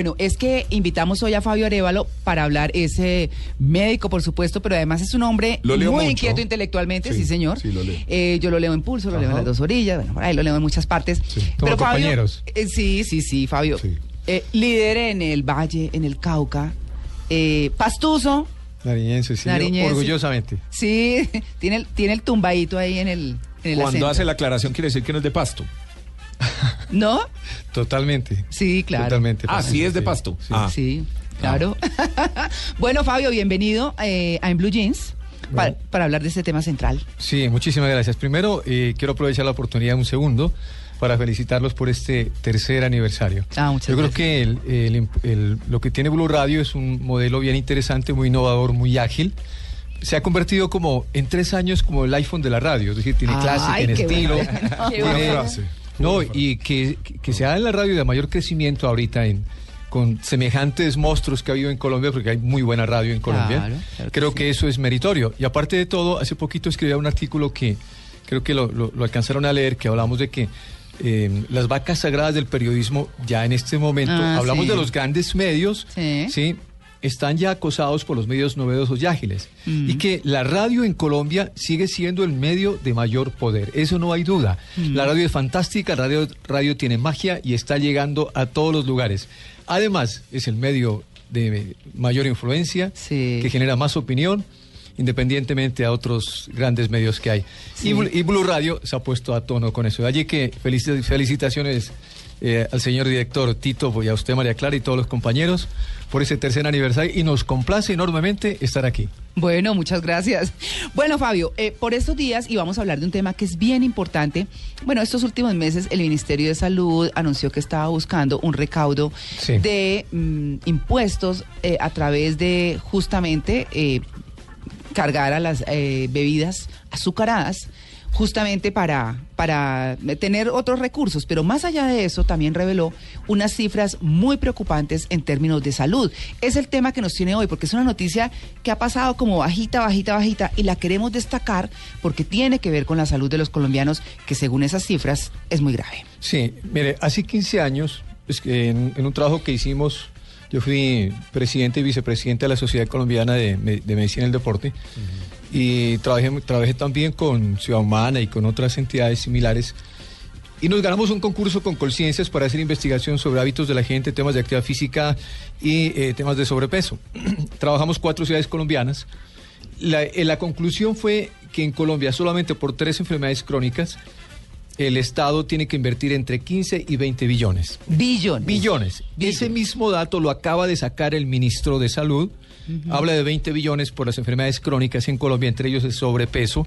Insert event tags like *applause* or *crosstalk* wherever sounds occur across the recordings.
Bueno, es que invitamos hoy a Fabio Arevalo para hablar, es eh, médico, por supuesto, pero además es un hombre muy mucho. inquieto intelectualmente, sí, Sí, señor. sí, lo leo. Eh, yo lo leo en Pulso, lo leo en. Las Dos Orillas, bueno, por ahí lo leo en muchas partes. Como compañeros. eh, sí, sí, sí, Fabio. Sí. Eh, líder en el Valle, en el Cauca, eh, pastuso, Nariñense, sí, Nariñense. orgullosamente. sí, *laughs* tiene el, tiene el tumbadito ahí en el, en el Cuando acento. hace la aclaración quiere decir que no es de pasto. ¿No? Totalmente. Sí, claro. Totalmente. Ah, sí es de pasto. Sí. Ah. Sí, claro. *laughs* bueno, Fabio, bienvenido eh, a En Blue Jeans para hablar de este tema central. Sí, muchísimas gracias. Primero, eh, quiero aprovechar la oportunidad un segundo para felicitarlos por este tercer aniversario. Ah, muchas Yo creo gracias. que el- el imp- el- lo que tiene Blue Radio es un modelo bien interesante, muy innovador, muy ágil. Se ha convertido como en tres años como el iPhone de la radio, es decir, tiene clase, Ay, tiene *laughs* qué estilo. bueno. Tiene-. No, y que, que sea en la radio de mayor crecimiento ahorita en con semejantes monstruos que ha habido en Colombia, porque hay muy buena radio en Colombia. Claro, claro que creo sí. que eso es meritorio. Y aparte de todo, hace poquito escribía un artículo que creo que lo, lo- lo alcanzaron a leer, que hablamos de que eh, las vacas sagradas del periodismo ya en este momento, Ah, hablamos sí. de los grandes medios, Sí. Están ya acosados por los medios novedosos y ágiles. Mm. Y que la radio en Colombia sigue siendo el medio de mayor poder. Eso no hay duda. Mm. La radio es fantástica, la radio, radio tiene magia y está llegando a todos los lugares. Además, es el medio de mayor influencia, Sí. que genera más opinión, independientemente a otros grandes medios que hay. Sí. Y, y Blue Radio se ha puesto a tono con eso. Allí que felici- felicitaciones eh, al señor director Tito y a usted, María Clara, y todos los compañeros por ese tercer aniversario. Y nos complace enormemente estar aquí. Bueno, muchas gracias. Bueno, Fabio, eh, por estos días y vamos a hablar de un tema que es bien importante. Bueno, estos últimos meses el Ministerio de Salud anunció que estaba buscando un recaudo Sí. de mm, impuestos eh, a través de justamente eh, cargar a las eh, bebidas azucaradas justamente para, para tener otros recursos. Pero más allá de eso, también reveló unas cifras muy preocupantes en términos de salud. Es el tema que nos tiene hoy, porque es una noticia que ha pasado como bajita, bajita, bajita, y la queremos destacar porque tiene que ver con la salud de los colombianos, que según esas cifras es muy grave. Sí, mire, hace 15 años, es que en, en un trabajo que hicimos, yo fui presidente y vicepresidente de la Sociedad Colombiana de, de Medicina del Deporte y trabajé, trabajé también con Ciudad Humana y con otras entidades similares. Y nos ganamos un concurso con Colciencias para hacer investigación sobre hábitos de la gente, temas de actividad física y eh, temas de sobrepeso. *clears throat* Trabajamos cuatro ciudades colombianas. La, eh, la conclusión fue que en Colombia solamente por tres enfermedades crónicas el Estado tiene que invertir entre 15 y 20 billones. Billones. Billones. Ese mismo dato lo acaba de sacar el ministro de Salud. Habla de 20 billones por las enfermedades crónicas en Colombia, entre ellos el sobrepeso.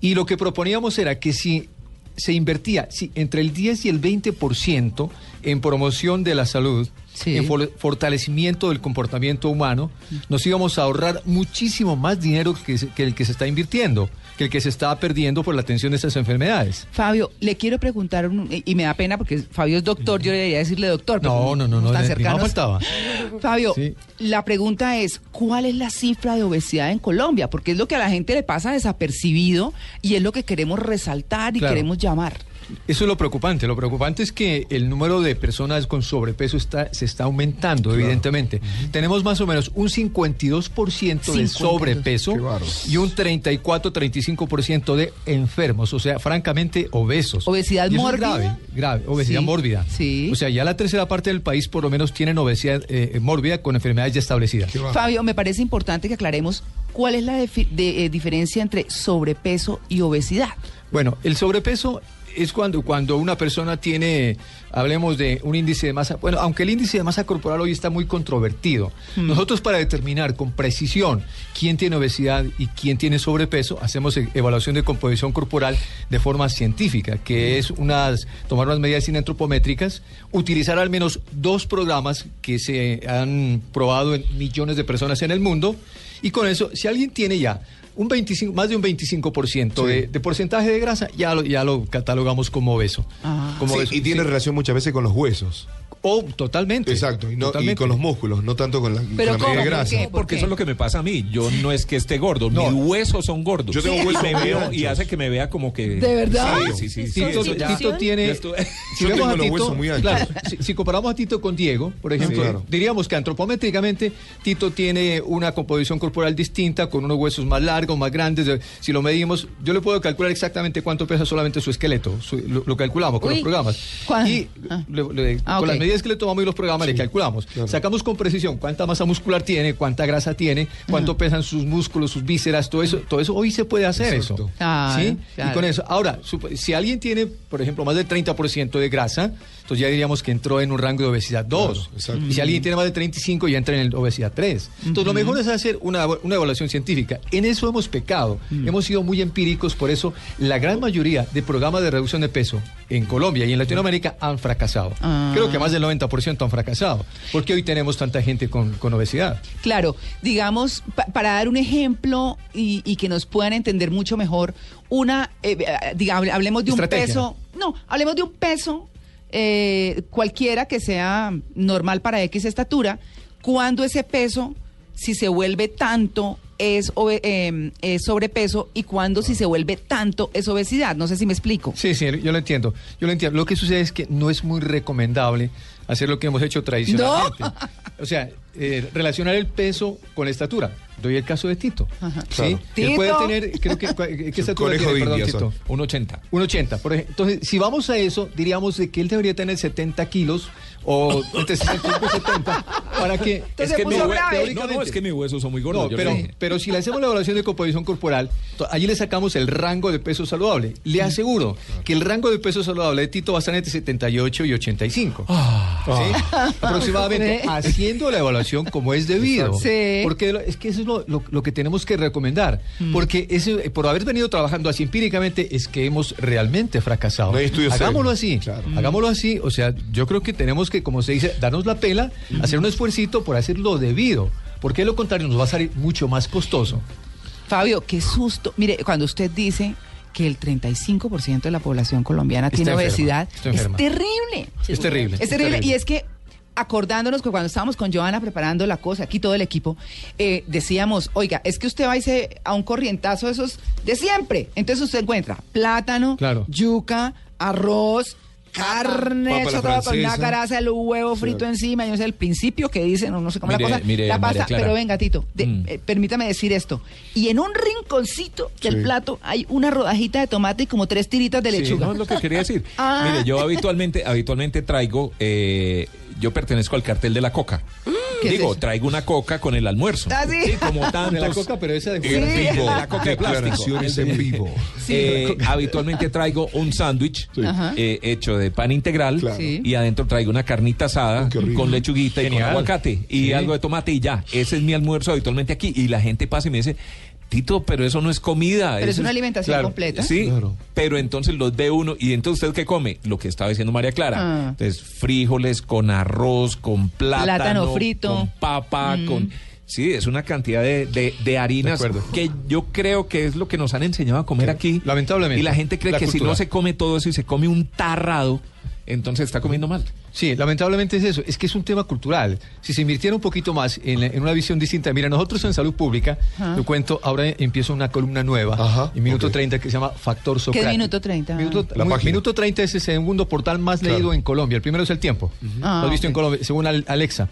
Y lo que proponíamos era que si se invertía si entre el 10 y el 20% en promoción de la salud, Sí. en for- fortalecimiento del comportamiento humano, nos íbamos a ahorrar muchísimo más dinero que, el que se está invirtiendo, que el que se está perdiendo por la atención de estas enfermedades. Fabio, le quiero preguntar, un- y me da pena porque Fabio es doctor, yo le debería decirle doctor. pero No, no, no, no, cercanos. más faltaba. Fabio, Sí. la pregunta es, ¿cuál es la cifra de obesidad en Colombia? Porque es lo que a la gente le pasa desapercibido y es lo que queremos resaltar y Claro. queremos llamar. Eso es lo preocupante. Lo preocupante es que el número de personas con sobrepeso está, se está aumentando, evidentemente. Tenemos más o menos un 52% de 52. sobrepeso Qué bárbaro. y un 34-35% de enfermos, o sea, francamente obesos. ¿Obesidad Y eso es mórbida? grave, grave, obesidad Sí, mórbida. sí. O sea, ya la tercera parte del país por lo menos tienen obesidad eh, mórbida con enfermedades ya establecidas. Fabio, me parece importante que aclaremos cuál es la de- eh, diferencia entre sobrepeso y obesidad. Bueno, el sobrepeso es cuando, cuando una persona tiene, hablemos de un índice de masa, bueno, aunque el índice de masa corporal hoy está muy controvertido, nosotros para determinar con precisión quién tiene obesidad y quién tiene sobrepeso, hacemos e- evaluación de composición corporal de forma científica, que es unas, tomar unas medidas antropométricas, utilizar al menos dos programas que se han probado en millones de personas en el mundo, y con eso, si alguien tiene ya un 25, más de un 25% de, de porcentaje de grasa, ya lo, ya lo catalogamos como obeso. Ah. Como Sí, obeso. y tiene Sí. relación muchas veces con los huesos. O totalmente. Exacto, y, no, y con los músculos, no tanto con la, con Pero la de ¿cómo? grasa. ¿Por qué? No, porque qué? eso es lo que me pasa a mí. Yo no es que esté gordo, No. mis huesos son gordos. Yo tengo Y huesos me muy veo y hace que me vea como que. ¿De verdad? Sí, sí, sí. sí, Tito, Tito tiene. *laughs* Si Yo vemos tengo los Tito, huesos muy anchos. claro, si, si comparamos a Tito con Diego, por ejemplo, Sí, claro. diríamos que antropométricamente Tito tiene una composición corporal distinta, con unos huesos más largos, más grandes. De- Si lo medimos, yo le puedo calcular exactamente cuánto pesa solamente su esqueleto. su- lo, lo calculamos con Uy. los programas. ¿Cuán- Y ah. le- le- Ah, con las medidas que le tomamos y los programas le calculamos. claro. Sacamos con precisión cuánta masa muscular tiene, cuánta grasa tiene, cuánto pesan sus músculos, sus vísceras, todo eso. Todo eso hoy se puede hacer Exacto. eso. Claro, ¿Sí? claro. Y con eso. Ahora, si alguien tiene, por ejemplo, más del 30% de grasa, entonces ya diríamos que entró en un rango de obesidad 2. Claro, exacto. y si alguien tiene más de 35, ya entra en el obesidad 3. Entonces, lo mejor es hacer una, una evaluación científica. En eso hemos pecado. Hemos sido muy empíricos, por eso la gran mayoría de programas de reducción de peso en Colombia y en Latinoamérica han fracasado. Ah. Creo que más del 90% han fracasado. Porque hoy tenemos tanta gente con, con obesidad. Claro, digamos, pa- para dar un ejemplo y, y que nos puedan entender mucho mejor, una, eh, eh, digamos, hablemos de un peso, no, hablemos de un peso eh, cualquiera que sea normal para X estatura, cuando ese peso, si se vuelve tanto, es, eh, es sobrepeso y cuando si se vuelve tanto es obesidad. No sé si me explico. Sí, sí, yo lo entiendo. Yo lo entiendo. Lo que sucede es que no es muy recomendable hacer lo que hemos hecho tradicionalmente. O sea, eh, relacionar el peso con la estatura. Doy el caso de Tito. Ajá. ¿sí? Claro. Él puede Tito. tener, creo que, ¿qué *laughs* estatura tiene, perdón, India, Tito? Un 80. Un 80, por ejemplo. Entonces, si vamos a eso, diríamos de que él debería tener 70 kilos o entre 65 y 70 para que... Entonces es que mi hue-. No, no, es que mis huesos son muy gordos. No, pero, pero si le hacemos la evaluación de composición corporal, allí le sacamos el rango de peso saludable. Le aseguro que el rango de peso saludable de Tito va a estar entre 78 y 85. ¿Sí? Aproximadamente *laughs* Sí. haciendo la evaluación como es debido. Sí. Porque es que eso es lo, lo- lo que tenemos que recomendar. Porque ese, por haber venido trabajando así empíricamente es que hemos realmente fracasado. No hay estudios Hagámoslo así. Claro. Hagámoslo así. O sea, yo creo que tenemos que, como se dice, darnos la pela, hacer un esfuercito por hacerlo debido. Porque de lo contrario nos va a salir mucho más costoso. Fabio, qué susto. Mire, cuando usted dice que el 35% de la población colombiana Está tiene enferma, obesidad, es terrible. Es terrible. Es terrible. Y es que acordándonos que cuando estábamos con Joana preparando la cosa, aquí todo el equipo, eh, decíamos, oiga, es que usted va a irse a un corrientazo de esos de siempre. Entonces usted encuentra plátano, Claro. yuca, arroz, carne, Papa hecha la toda con una francesa. caraza, el huevo frito encima, yo no sé el principio que dicen, o no sé cómo Mire, la cosa, mire, la pasta, pero venga, Tito, de- Mm. eh, permítame decir esto. Y en un rinconcito del Sí. plato hay una rodajita de tomate y como tres tiritas de Sí, lechuga. no es lo que quería decir. *laughs* Ah. Mire, yo habitualmente, habitualmente traigo, eh, yo pertenezco al cartel de la coca. ¿Qué es Digo, traigo una coca con el almuerzo. ¿Ah, sí? como *laughs* tantos. De la coca, pero esa de Sí. En De vivo. la coca de plástico. En vivo. Eh, habitualmente traigo un sándwich eh, hecho de pan integral Claro. Sí. y adentro traigo una carnita asada Oh, con lechuguita y con aguacate y Sí. algo de tomate y ya. Ese es mi almuerzo habitualmente aquí y la gente pasa y me dice, Tito, pero eso no es comida. Pero es una alimentación claro, completa. Sí, Claro. pero entonces los ve uno y entonces usted qué come, lo que estaba diciendo María Clara. Ah. Entonces frijoles con arroz, con plátano, Plátano frito. con papa, Mm. con sí, es una cantidad de, de, de harinas De que yo creo que es lo que nos han enseñado a comer Sí, aquí. lamentablemente. Y la gente cree La que si no se come todo eso y se come un tarrado, entonces está comiendo mal. Sí, lamentablemente es eso. Es que es un tema cultural. Si se invirtiera un poquito más en, en una visión distinta. Mira, nosotros en salud pública, Ajá. te cuento, ahora empiezo una columna nueva, Ajá, en minuto ok. 30, que se llama Factor Socrático. Minuto 30? Minuto, La muy- página. Minuto 30 es el segundo portal más Claro. leído en Colombia. El primero es El Tiempo. Ah, Lo has visto ok. en Colombia, según Al- Alexa.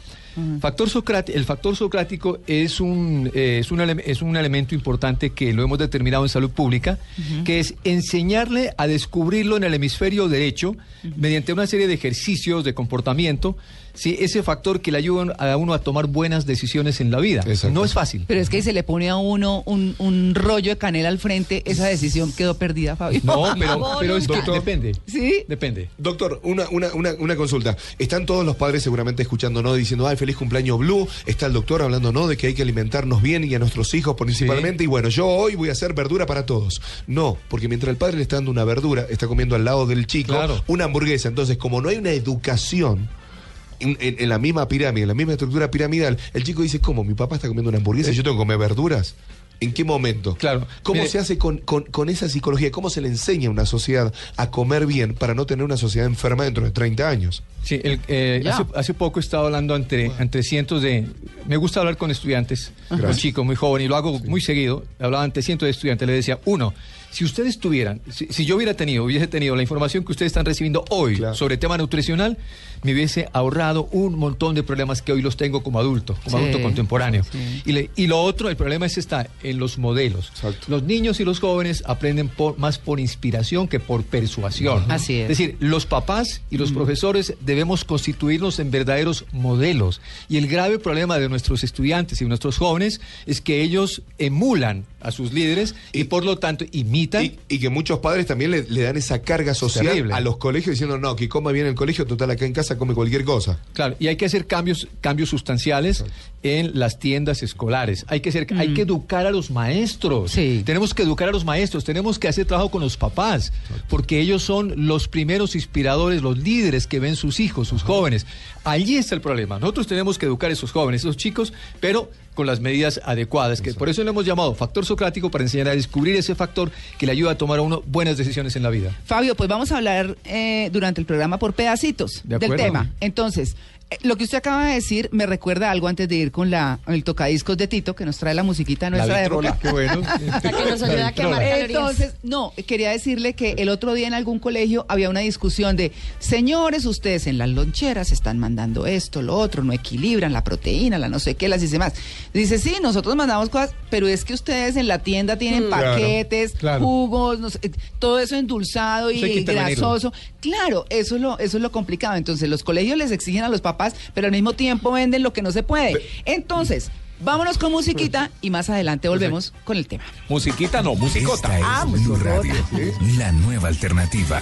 Factor Socrático, el factor socrático es un, eh, es, un es un elemento importante que lo hemos determinado en salud pública, que es enseñarle a descubrirlo en el hemisferio derecho mediante una serie de ejercicios de comportamiento, ¿sí? ese factor que le ayuda a uno a tomar buenas decisiones en la vida. Exacto. No es fácil. Pero es que si se le pone a uno un, un rollo de canela al frente, esa decisión quedó perdida, Fabio. No, *laughs* pero, pero es que Doctor. depende. ¿Sí? Depende. Doctor, una, una, una, una consulta. Están todos los padres seguramente escuchando, ¿no? Diciendo, ay, feliz cumpleaños Blue. Está el doctor hablando, ¿no? De que hay que alimentarnos bien y a nuestros hijos principalmente. Y bueno, yo hoy voy a hacer verdura para todos. No, porque mientras el padre le está dando una verdura, está comiendo al lado del chico Claro. una hamburguesa. Entonces, como no hay una educación en, en- la misma pirámide, en la misma estructura piramidal, el chico dice, ¿cómo? ¿Mi papá está comiendo una hamburguesa y yo tengo que comer verduras? ¿En qué momento? Claro. ¿Cómo Mire- se hace con, con- con esa psicología? ¿Cómo se le enseña a una sociedad a comer bien para no tener una sociedad enferma dentro de 30 años? Sí, el- eh, hace, hace poco estaba hablando ante, ante cientos de... Me gusta hablar con estudiantes, con Gracias. chicos muy jóvenes, y lo hago muy seguido. Hablaba ante cientos de estudiantes, le decía, uno, si ustedes tuvieran, si, si yo hubiera tenido, hubiese tenido la información que ustedes están recibiendo hoy Claro. sobre tema nutricional, me hubiese ahorrado un montón de problemas que hoy los tengo como adulto, como Sí, adulto contemporáneo. sí. Y, le- y lo otro, el problema es está en los modelos. Exacto. Los niños y los jóvenes aprenden por, más por inspiración que por persuasión. Así es. Es decir, los papás y los profesores debemos constituirnos en verdaderos modelos. Y el grave problema de nuestros estudiantes y de nuestros jóvenes es que ellos emulan a sus líderes y, Y- por lo tanto imitan. Y, y que muchos padres también le, le dan esa carga social Terrible. a los colegios diciendo, no, que coma bien en el colegio, total acá en casa come cualquier cosa. Claro, y hay que hacer cambios, cambios sustanciales en las tiendas escolares. Hay que, hacer, hay que educar a los maestros. Sí. Tenemos que educar a los maestros, tenemos que hacer trabajo con los papás, porque ellos son los primeros inspiradores, los líderes que ven sus hijos, sus jóvenes. Allí está el problema. Nosotros tenemos que educar a esos jóvenes, esos chicos, pero con las medidas adecuadas, que por eso le hemos llamado factor socrático para enseñar a descubrir ese factor que le ayuda a tomar a uno buenas decisiones en la vida. Fabio, pues vamos a hablar eh, durante el programa por pedacitos De del tema. Entonces, lo que usted acaba de decir me recuerda algo antes de ir con la el tocadiscos de Tito, que nos trae la musiquita nuestra de vitrola, rola. qué bueno. *laughs* Para que nos ayude a quemar. Entonces, no, quería decirle que el otro día en algún colegio había una discusión de, señores, ustedes en las loncheras están mandando esto, lo otro, no equilibran la proteína, la no sé qué, las y demás. Dice, sí, nosotros mandamos cosas, pero es que ustedes en la tienda tienen Mm, paquetes, claro. jugos, no sé, todo eso endulzado y grasoso. Claro, eso es, lo, eso es lo complicado. Entonces, los colegios les exigen a los papás, pero al mismo tiempo venden lo que no se puede. Entonces, vámonos con musiquita y más adelante volvemos con el tema. Musiquita no, musicota. Esta es Ah, Blue. Radio, la nueva alternativa.